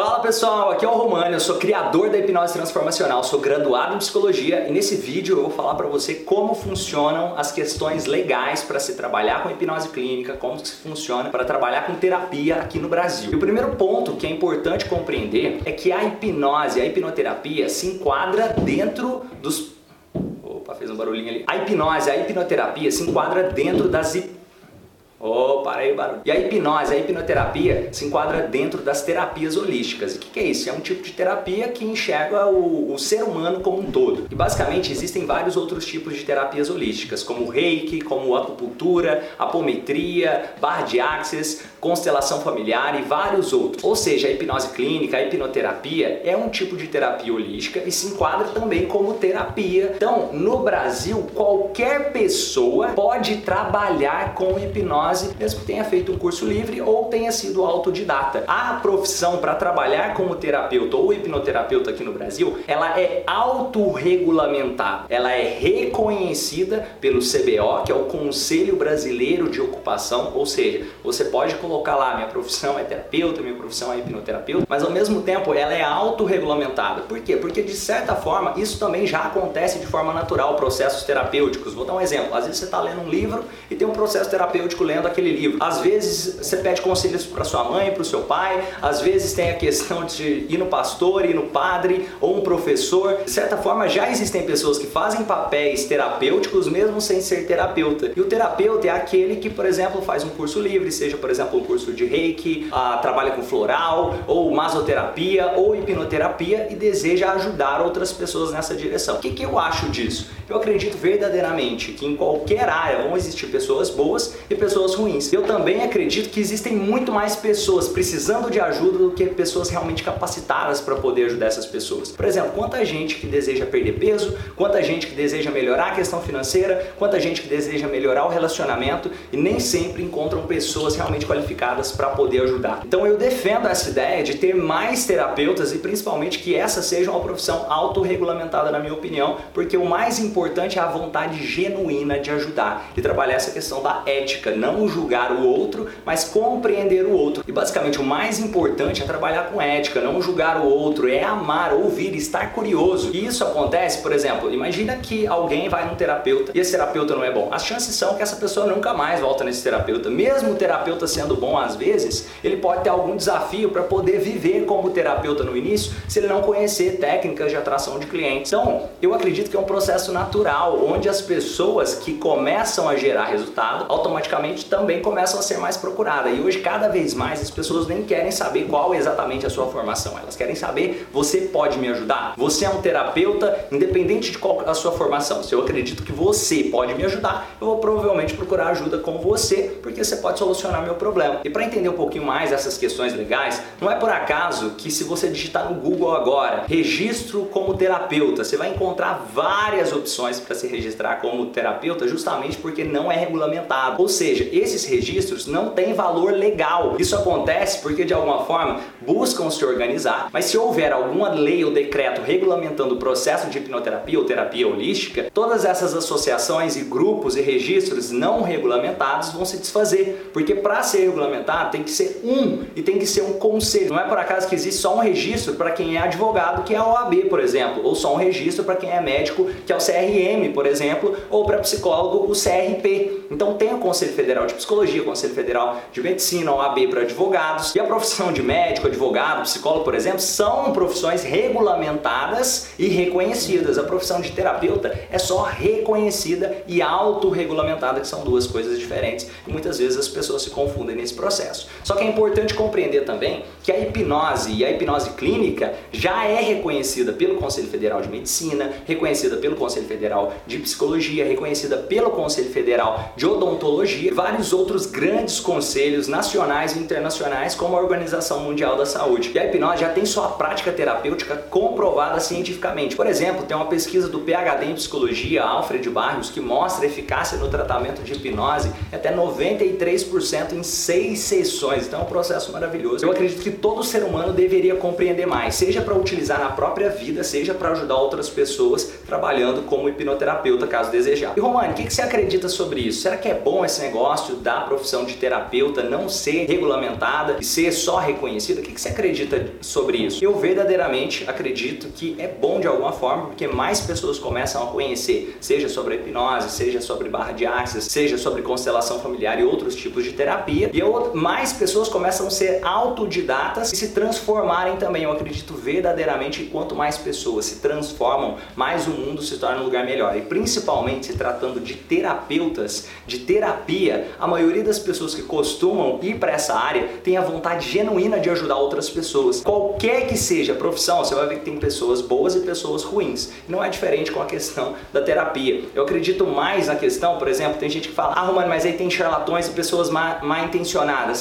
Fala pessoal, aqui é o Romano, eu sou criador da hipnose transformacional, sou graduado em psicologia e nesse vídeo eu vou falar para você como funcionam as questões legais para se trabalhar com hipnose clínica, como se funciona para trabalhar com terapia aqui no Brasil. E o primeiro ponto que é importante compreender é que a hipnose, a hipnoterapia se enquadra dentro dos Opa, fez um barulhinho ali. A hipnose, a hipnoterapia se enquadra dentro das Oh, para aí o barulho. E a hipnose, a hipnoterapia se enquadra dentro das terapias holísticas. E o que, que, é isso? É um tipo de terapia que enxerga o, o, ser humano como um todo. E basicamente existem vários outros tipos de terapias holísticas, como o reiki, como acupuntura, apometria, barra de axis, constelação familiar e vários outros. Ou seja, a hipnose clínica, a hipnoterapia é um tipo de terapia holística e se enquadra também como terapia. Então, no Brasil, qualquer pessoa pode trabalhar com hipnose mesmo que tenha feito um curso livre ou tenha sido autodidata. A profissão para trabalhar como terapeuta ou hipnoterapeuta aqui no Brasil, ela é autorregulamentada. Ela é reconhecida pelo CBO, que é o Conselho Brasileiro de Ocupação, ou seja, você pode lá minha profissão é terapeuta, minha profissão é hipnoterapeuta, mas ao mesmo tempo ela é autorregulamentada. Por quê? Porque de certa forma isso também já acontece de forma natural, processos terapêuticos. Vou dar um exemplo. Às vezes você está lendo um livro e tem um processo terapêutico lendo aquele livro. Às vezes você pede conselhos para sua mãe, para o seu pai, às vezes tem a questão de ir no pastor, ir no padre ou um professor. De certa forma, já existem pessoas que fazem papéis terapêuticos mesmo sem ser terapeuta. E o terapeuta é aquele que, por exemplo, faz um curso livre, seja, por exemplo, um curso de reiki, ah, trabalha com floral, ou masoterapia, ou hipnoterapia e deseja ajudar outras pessoas nessa direção. O que, que eu acho disso? Eu acredito verdadeiramente que em qualquer área vão existir pessoas boas e pessoas ruins. Eu também acredito que existem muito mais pessoas precisando de ajuda do que pessoas realmente capacitadas para poder ajudar essas pessoas. Por exemplo, quanta gente que deseja perder peso, quanta gente que deseja melhorar a questão financeira, quanta gente que deseja melhorar o relacionamento e nem sempre encontram pessoas realmente qualificadas para poder ajudar. Então eu defendo essa ideia de ter mais terapeutas e principalmente que essa seja uma profissão autorregulamentada na minha opinião, porque o mais importante é a vontade genuína de ajudar e trabalhar essa questão da ética, não julgar o outro, mas compreender o outro. E basicamente o mais importante é trabalhar com ética, não julgar o outro, é amar, ouvir, estar curioso. E isso acontece, por exemplo, imagina que alguém vai num terapeuta e esse terapeuta não é bom. As chances são que essa pessoa nunca mais volta nesse terapeuta. Mesmo o terapeuta sendo bom às vezes, ele pode ter algum desafio para poder viver como terapeuta no início, se ele não conhecer técnicas de atração de clientes. Então, eu acredito que é um processo natural, onde as pessoas que começam a gerar resultado automaticamente também começam a ser mais procuradas. E hoje, cada vez mais, as pessoas nem querem saber qual é exatamente a sua formação. Elas querem saber, você pode me ajudar? Você é um terapeuta, independente de qual a sua formação. Se eu acredito que você pode me ajudar, eu vou provavelmente procurar ajuda com você, porque você pode solucionar meu problema. E para entender um pouquinho mais essas questões legais, não é por acaso que se você digitar no Google agora, registro como terapeuta, você vai encontrar várias opções para se registrar como terapeuta, justamente porque não é regulamentado. Ou seja, esses registros não têm valor legal. Isso acontece porque de alguma forma buscam se organizar, mas se houver alguma lei ou decreto regulamentando o processo de hipnoterapia ou terapia holística, todas essas associações e grupos e registros não regulamentados vão se desfazer, porque para ser regulamentado tem que ser um e tem que ser um conselho. Não é por acaso que existe só um registro para quem é advogado, que é a OAB, por exemplo, ou só um registro para quem é médico, que é o CRM, por exemplo, ou para psicólogo, o CRP. Então tem o Conselho Federal de Psicologia, Conselho Federal de Medicina, OAB para advogados. E a profissão de médico, advogado, psicólogo, por exemplo, são profissões regulamentadas e reconhecidas. A profissão de terapeuta é só reconhecida e autorregulamentada, que são duas coisas diferentes. E muitas vezes as pessoas se confundem nesse processo. Só que é importante compreender também que a hipnose e a hipnose clínica já é reconhecida pelo Conselho Federal de Medicina, reconhecida pelo Conselho Federal de Psicologia, reconhecida pelo Conselho Federal de Odontologia, vários outros grandes conselhos nacionais e internacionais, como a Organização Mundial da Saúde. E a hipnose já tem sua prática terapêutica comprovada cientificamente. Por exemplo, tem uma pesquisa do PhD em Psicologia, Alfred Barrios, que mostra a eficácia no tratamento de hipnose até 93% em seis sessões, então é um processo maravilhoso. Eu acredito que todo ser humano deveria compreender mais, seja para utilizar na própria vida, seja para ajudar outras pessoas trabalhando como hipnoterapeuta, caso desejar. E Romani, o que, que você acredita sobre isso? Será que é bom esse negócio da profissão de terapeuta não ser regulamentada e ser só reconhecida? O que, que você acredita sobre isso? Eu verdadeiramente acredito que é bom de alguma forma, porque mais pessoas começam a conhecer, seja sobre hipnose, seja sobre barra de axis, seja sobre constelação familiar e outros tipos de terapia, e mais pessoas começam a ser autodidatas e se transformarem também. Eu acredito verdadeiramente que quanto mais pessoas se transformam, mais o mundo se torna um lugar melhor. E principalmente se tratando de terapeutas, de terapia, a maioria das pessoas que costumam ir para essa área tem a vontade genuína de ajudar outras pessoas. Qualquer que seja a profissão, você vai ver que tem pessoas boas e pessoas ruins. Não é diferente com a questão da terapia. Eu acredito mais na questão, por exemplo, tem gente que fala, ah, Romano, mas aí tem charlatões e pessoas mal intencionadas.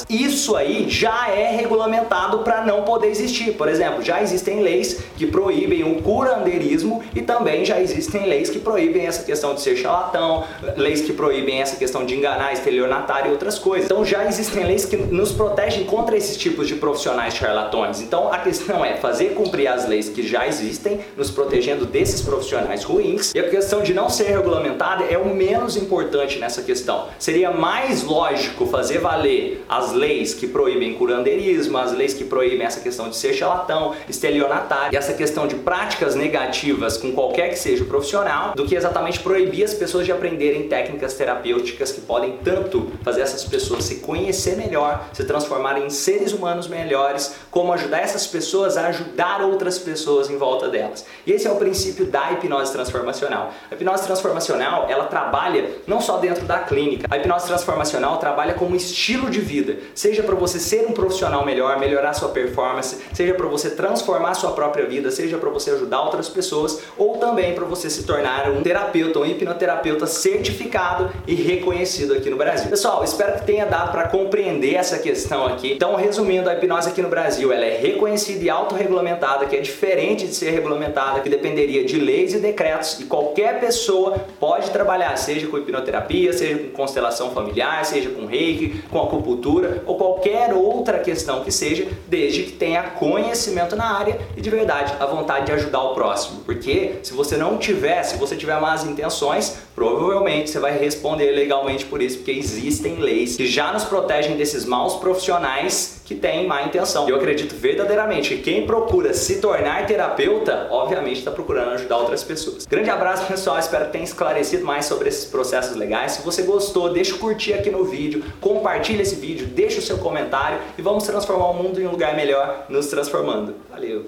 Isso aí já é regulamentado para não poder existir. Por exemplo, já existem leis que proíbem o curandeirismo e também já existem leis que proíbem essa questão de ser charlatão, leis que proíbem essa questão de enganar, estelionatário e outras coisas. Então já existem leis que nos protegem contra esses tipos de profissionais charlatões. Então a questão é fazer cumprir as leis que já existem, nos protegendo desses profissionais ruins, e a questão de não ser regulamentada é o menos importante nessa questão. Seria mais lógico fazer valer as leis que proíbem curandeirismo, as leis que proíbem essa questão de ser charlatão, estelionatário, e essa questão de práticas negativas com qualquer que seja o profissional, do que exatamente proibir as pessoas de aprenderem técnicas terapêuticas que podem tanto fazer essas pessoas se conhecer melhor, se transformarem em seres humanos melhores, como ajudar essas pessoas a ajudar outras pessoas em volta delas. E esse é o princípio da hipnose transformacional. A hipnose transformacional, ela trabalha não só dentro da clínica. A hipnose transformacional trabalha como estilo de vida, seja para você ser um profissional melhor, melhorar sua performance, seja para você transformar sua própria vida, seja para você ajudar outras pessoas ou também para você se tornar um terapeuta, um hipnoterapeuta certificado e reconhecido aqui no Brasil. Pessoal, espero que tenha dado para compreender essa questão aqui. Então, resumindo, a hipnose aqui no Brasil, ela é reconhecida e autorregulamentada, que é diferente de ser regulamentada, que dependeria de leis e decretos e qualquer pessoa pode trabalhar, seja com hipnoterapia, seja com constelação familiar, seja com reiki, com acupuntura ou qualquer outra questão que seja, desde que tenha conhecimento na área e de verdade a vontade de ajudar o próximo. Porque se você não tiver, se você tiver más intenções, provavelmente você vai responder legalmente por isso, porque existem leis que já nos protegem desses maus profissionais que têm má intenção. Eu acredito verdadeiramente que quem procura se tornar terapeuta, obviamente está procurando ajudar outras pessoas. Grande abraço, pessoal. Espero que tenha esclarecido mais sobre esses processos legais. Se você gostou, deixa o curtir aqui no vídeo, compartilha esse vídeo, deixa o seu comentário e vamos transformar o mundo em um lugar melhor, nos transformando. Valeu!